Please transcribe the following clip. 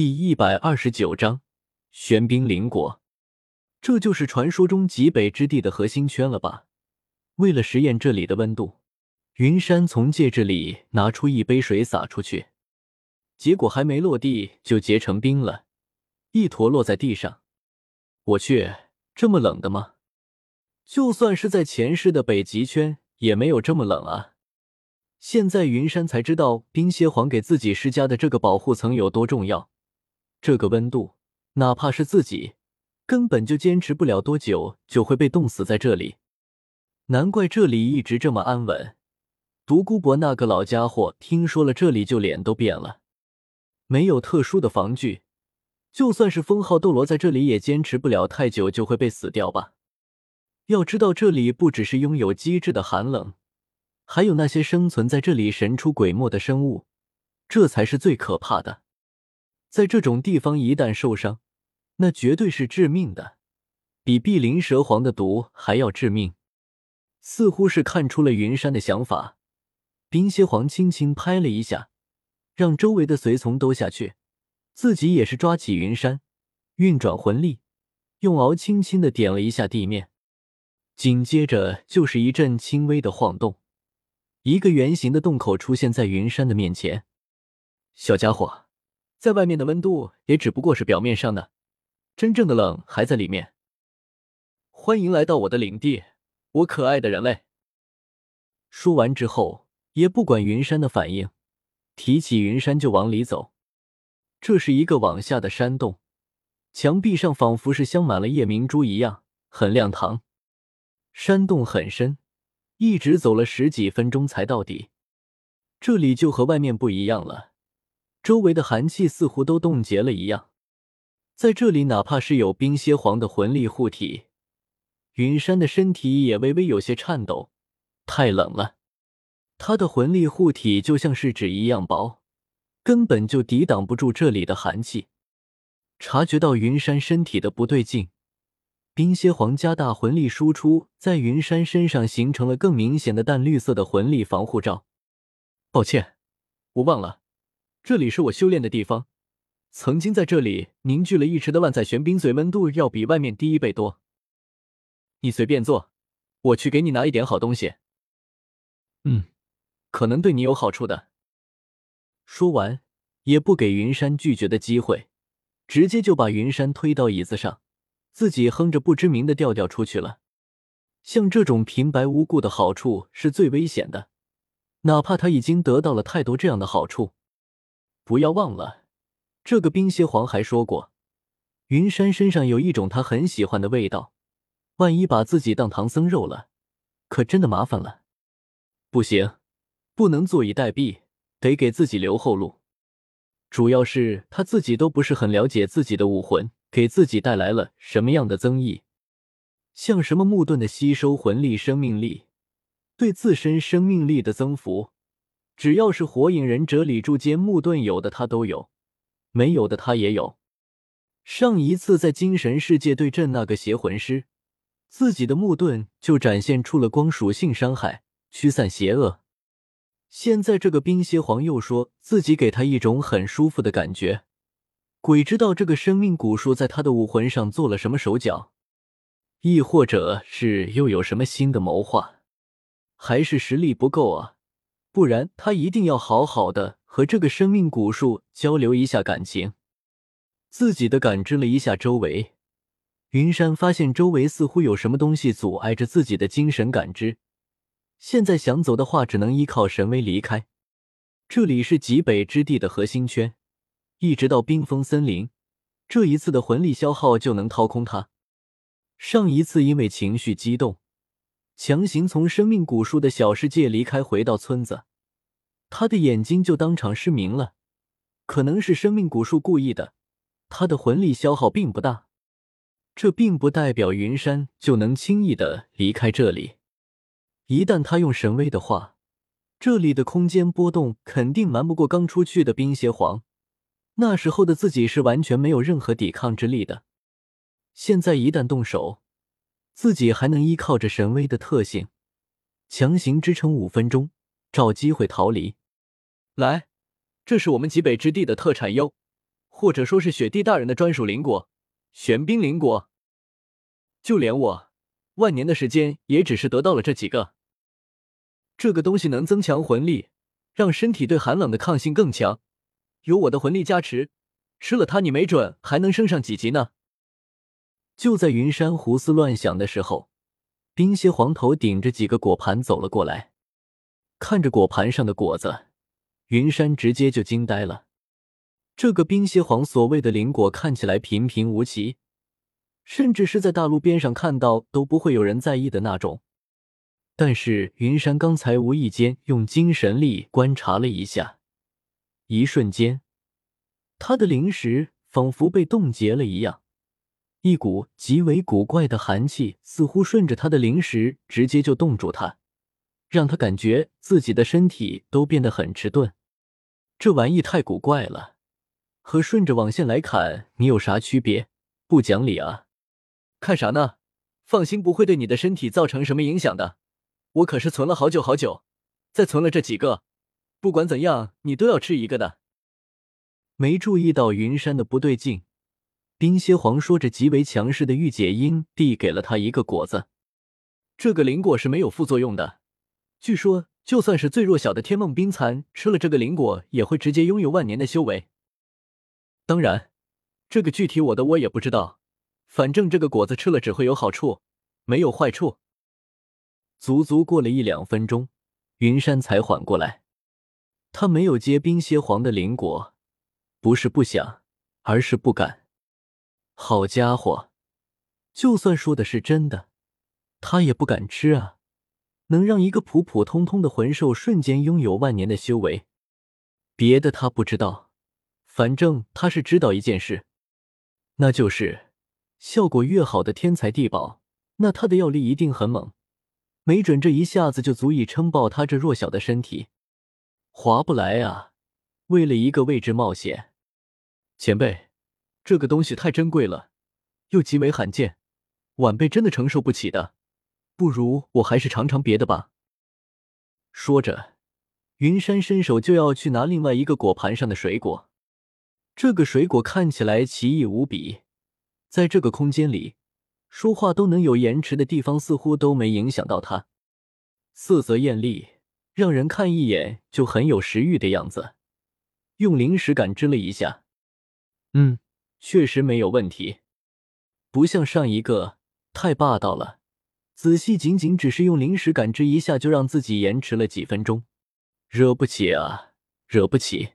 第一百二十九章玄冰灵果，这就是传说中极北之地的核心圈了吧？为了实验这里的温度，云山从戒指里拿出一杯水洒出去，结果还没落地就结成冰了，一坨落在地上。我去，这么冷的吗？就算是在前世的北极圈也没有这么冷啊！现在云山才知道冰蝎皇给自己施加的这个保护层有多重要。这个温度，哪怕是自己，根本就坚持不了多久，就会被冻死在这里。难怪这里一直这么安稳。独孤博那个老家伙听说了这里，就脸都变了。没有特殊的防具，就算是封号斗罗在这里，也坚持不了太久，就会被死掉吧。要知道，这里不只是拥有机智的寒冷，还有那些生存在这里神出鬼没的生物，这才是最可怕的。在这种地方，一旦受伤，那绝对是致命的，比碧鳞蛇皇的毒还要致命。似乎是看出了云山的想法，冰蝎皇轻轻拍了一下，让周围的随从都下去，自己也是抓起云山，运转魂力，用鳌轻轻的点了一下地面，紧接着就是一阵轻微的晃动，一个圆形的洞口出现在云山的面前，小家伙。在外面的温度也只不过是表面上的，真正的冷还在里面。欢迎来到我的领地，我可爱的人类。说完之后，也不管云山的反应，提起云山就往里走。这是一个往下的山洞，墙壁上仿佛是镶满了夜明珠一样，很亮堂。山洞很深，一直走了十几分钟才到底。这里就和外面不一样了。周围的寒气似乎都冻结了一样，在这里，哪怕是有冰蝎皇的魂力护体，云山的身体也微微有些颤抖。太冷了，他的魂力护体就像是纸一样薄，根本就抵挡不住这里的寒气。察觉到云山身体的不对劲，冰蝎皇加大魂力输出，在云山身上形成了更明显的淡绿色的魂力防护罩。抱歉，我忘了。这里是我修炼的地方，曾经在这里凝聚了一池的万载玄冰水，温度要比外面低一倍多。你随便坐，我去给你拿一点好东西。嗯，可能对你有好处的。说完，也不给云山拒绝的机会，直接就把云山推到椅子上，自己哼着不知名的调调出去了。像这种平白无故的好处是最危险的，哪怕他已经得到了太多这样的好处。不要忘了，这个冰蝎皇还说过，云山身上有一种他很喜欢的味道。万一把自己当唐僧肉了，可真的麻烦了。不行，不能坐以待毙，得给自己留后路。主要是他自己都不是很了解自己的武魂给自己带来了什么样的增益，像什么木盾的吸收魂力、生命力，对自身生命力的增幅。只要是火影忍者里柱间木盾有的他都有，没有的他也有。上一次在精神世界对阵那个邪魂师，自己的木盾就展现出了光属性伤害，驱散邪恶。现在这个冰蝎皇又说自己给他一种很舒服的感觉，鬼知道这个生命古树在他的武魂上做了什么手脚，亦或者是又有什么新的谋划，还是实力不够啊？不然，他一定要好好的和这个生命古树交流一下感情。自己的感知了一下周围，云山发现周围似乎有什么东西阻碍着自己的精神感知。现在想走的话，只能依靠神威离开。这里是极北之地的核心圈，一直到冰封森林，这一次的魂力消耗就能掏空它。上一次因为情绪激动。强行从生命古树的小世界离开，回到村子，他的眼睛就当场失明了。可能是生命古树故意的，他的魂力消耗并不大。这并不代表云山就能轻易的离开这里。一旦他用神威的话，这里的空间波动肯定瞒不过刚出去的冰邪皇。那时候的自己是完全没有任何抵抗之力的。现在一旦动手，自己还能依靠着神威的特性，强行支撑五分钟，找机会逃离。来，这是我们极北之地的特产哟，或者说是雪帝大人的专属灵果——玄冰灵果。就连我，万年的时间也只是得到了这几个。这个东西能增强魂力，让身体对寒冷的抗性更强。有我的魂力加持，吃了它，你没准还能升上几级呢。就在云山胡思乱想的时候，冰蝎皇头顶着几个果盘走了过来，看着果盘上的果子，云山直接就惊呆了。这个冰蝎皇所谓的灵果看起来平平无奇，甚至是在大陆边上看到都不会有人在意的那种。但是云山刚才无意间用精神力观察了一下，一瞬间，他的灵石仿佛被冻结了一样。一股极为古怪的寒气似乎顺着他的灵石直接就冻住他，让他感觉自己的身体都变得很迟钝。这玩意太古怪了，和顺着网线来砍你有啥区别？不讲理啊！看啥呢？放心，不会对你的身体造成什么影响的。我可是存了好久好久，再存了这几个，不管怎样你都要吃一个的。没注意到云山的不对劲。冰蝎皇说着，极为强势的御姐音递给了他一个果子。这个灵果是没有副作用的，据说就算是最弱小的天梦冰蚕吃了这个灵果，也会直接拥有万年的修为。当然，这个具体我的我也不知道，反正这个果子吃了只会有好处，没有坏处。足足过了一两分钟，云山才缓过来，他没有接冰蝎皇的灵果，不是不想，而是不敢。好家伙，就算说的是真的，他也不敢吃啊！能让一个普普通通的魂兽瞬间拥有万年的修为，别的他不知道，反正他是知道一件事，那就是效果越好的天才地宝，那他的药力一定很猛，没准这一下子就足以撑爆他这弱小的身体，划不来啊！为了一个位置冒险，前辈。这个东西太珍贵了，又极为罕见，晚辈真的承受不起的。不如我还是尝尝别的吧。说着，云山伸手就要去拿另外一个果盘上的水果。这个水果看起来奇异无比，在这个空间里，说话都能有延迟的地方似乎都没影响到它。色泽艳丽，让人看一眼就很有食欲的样子。用灵石感知了一下，嗯。确实没有问题，不像上一个太霸道了。仔细仅仅只是用灵石感知一下，就让自己延迟了几分钟，惹不起啊，惹不起。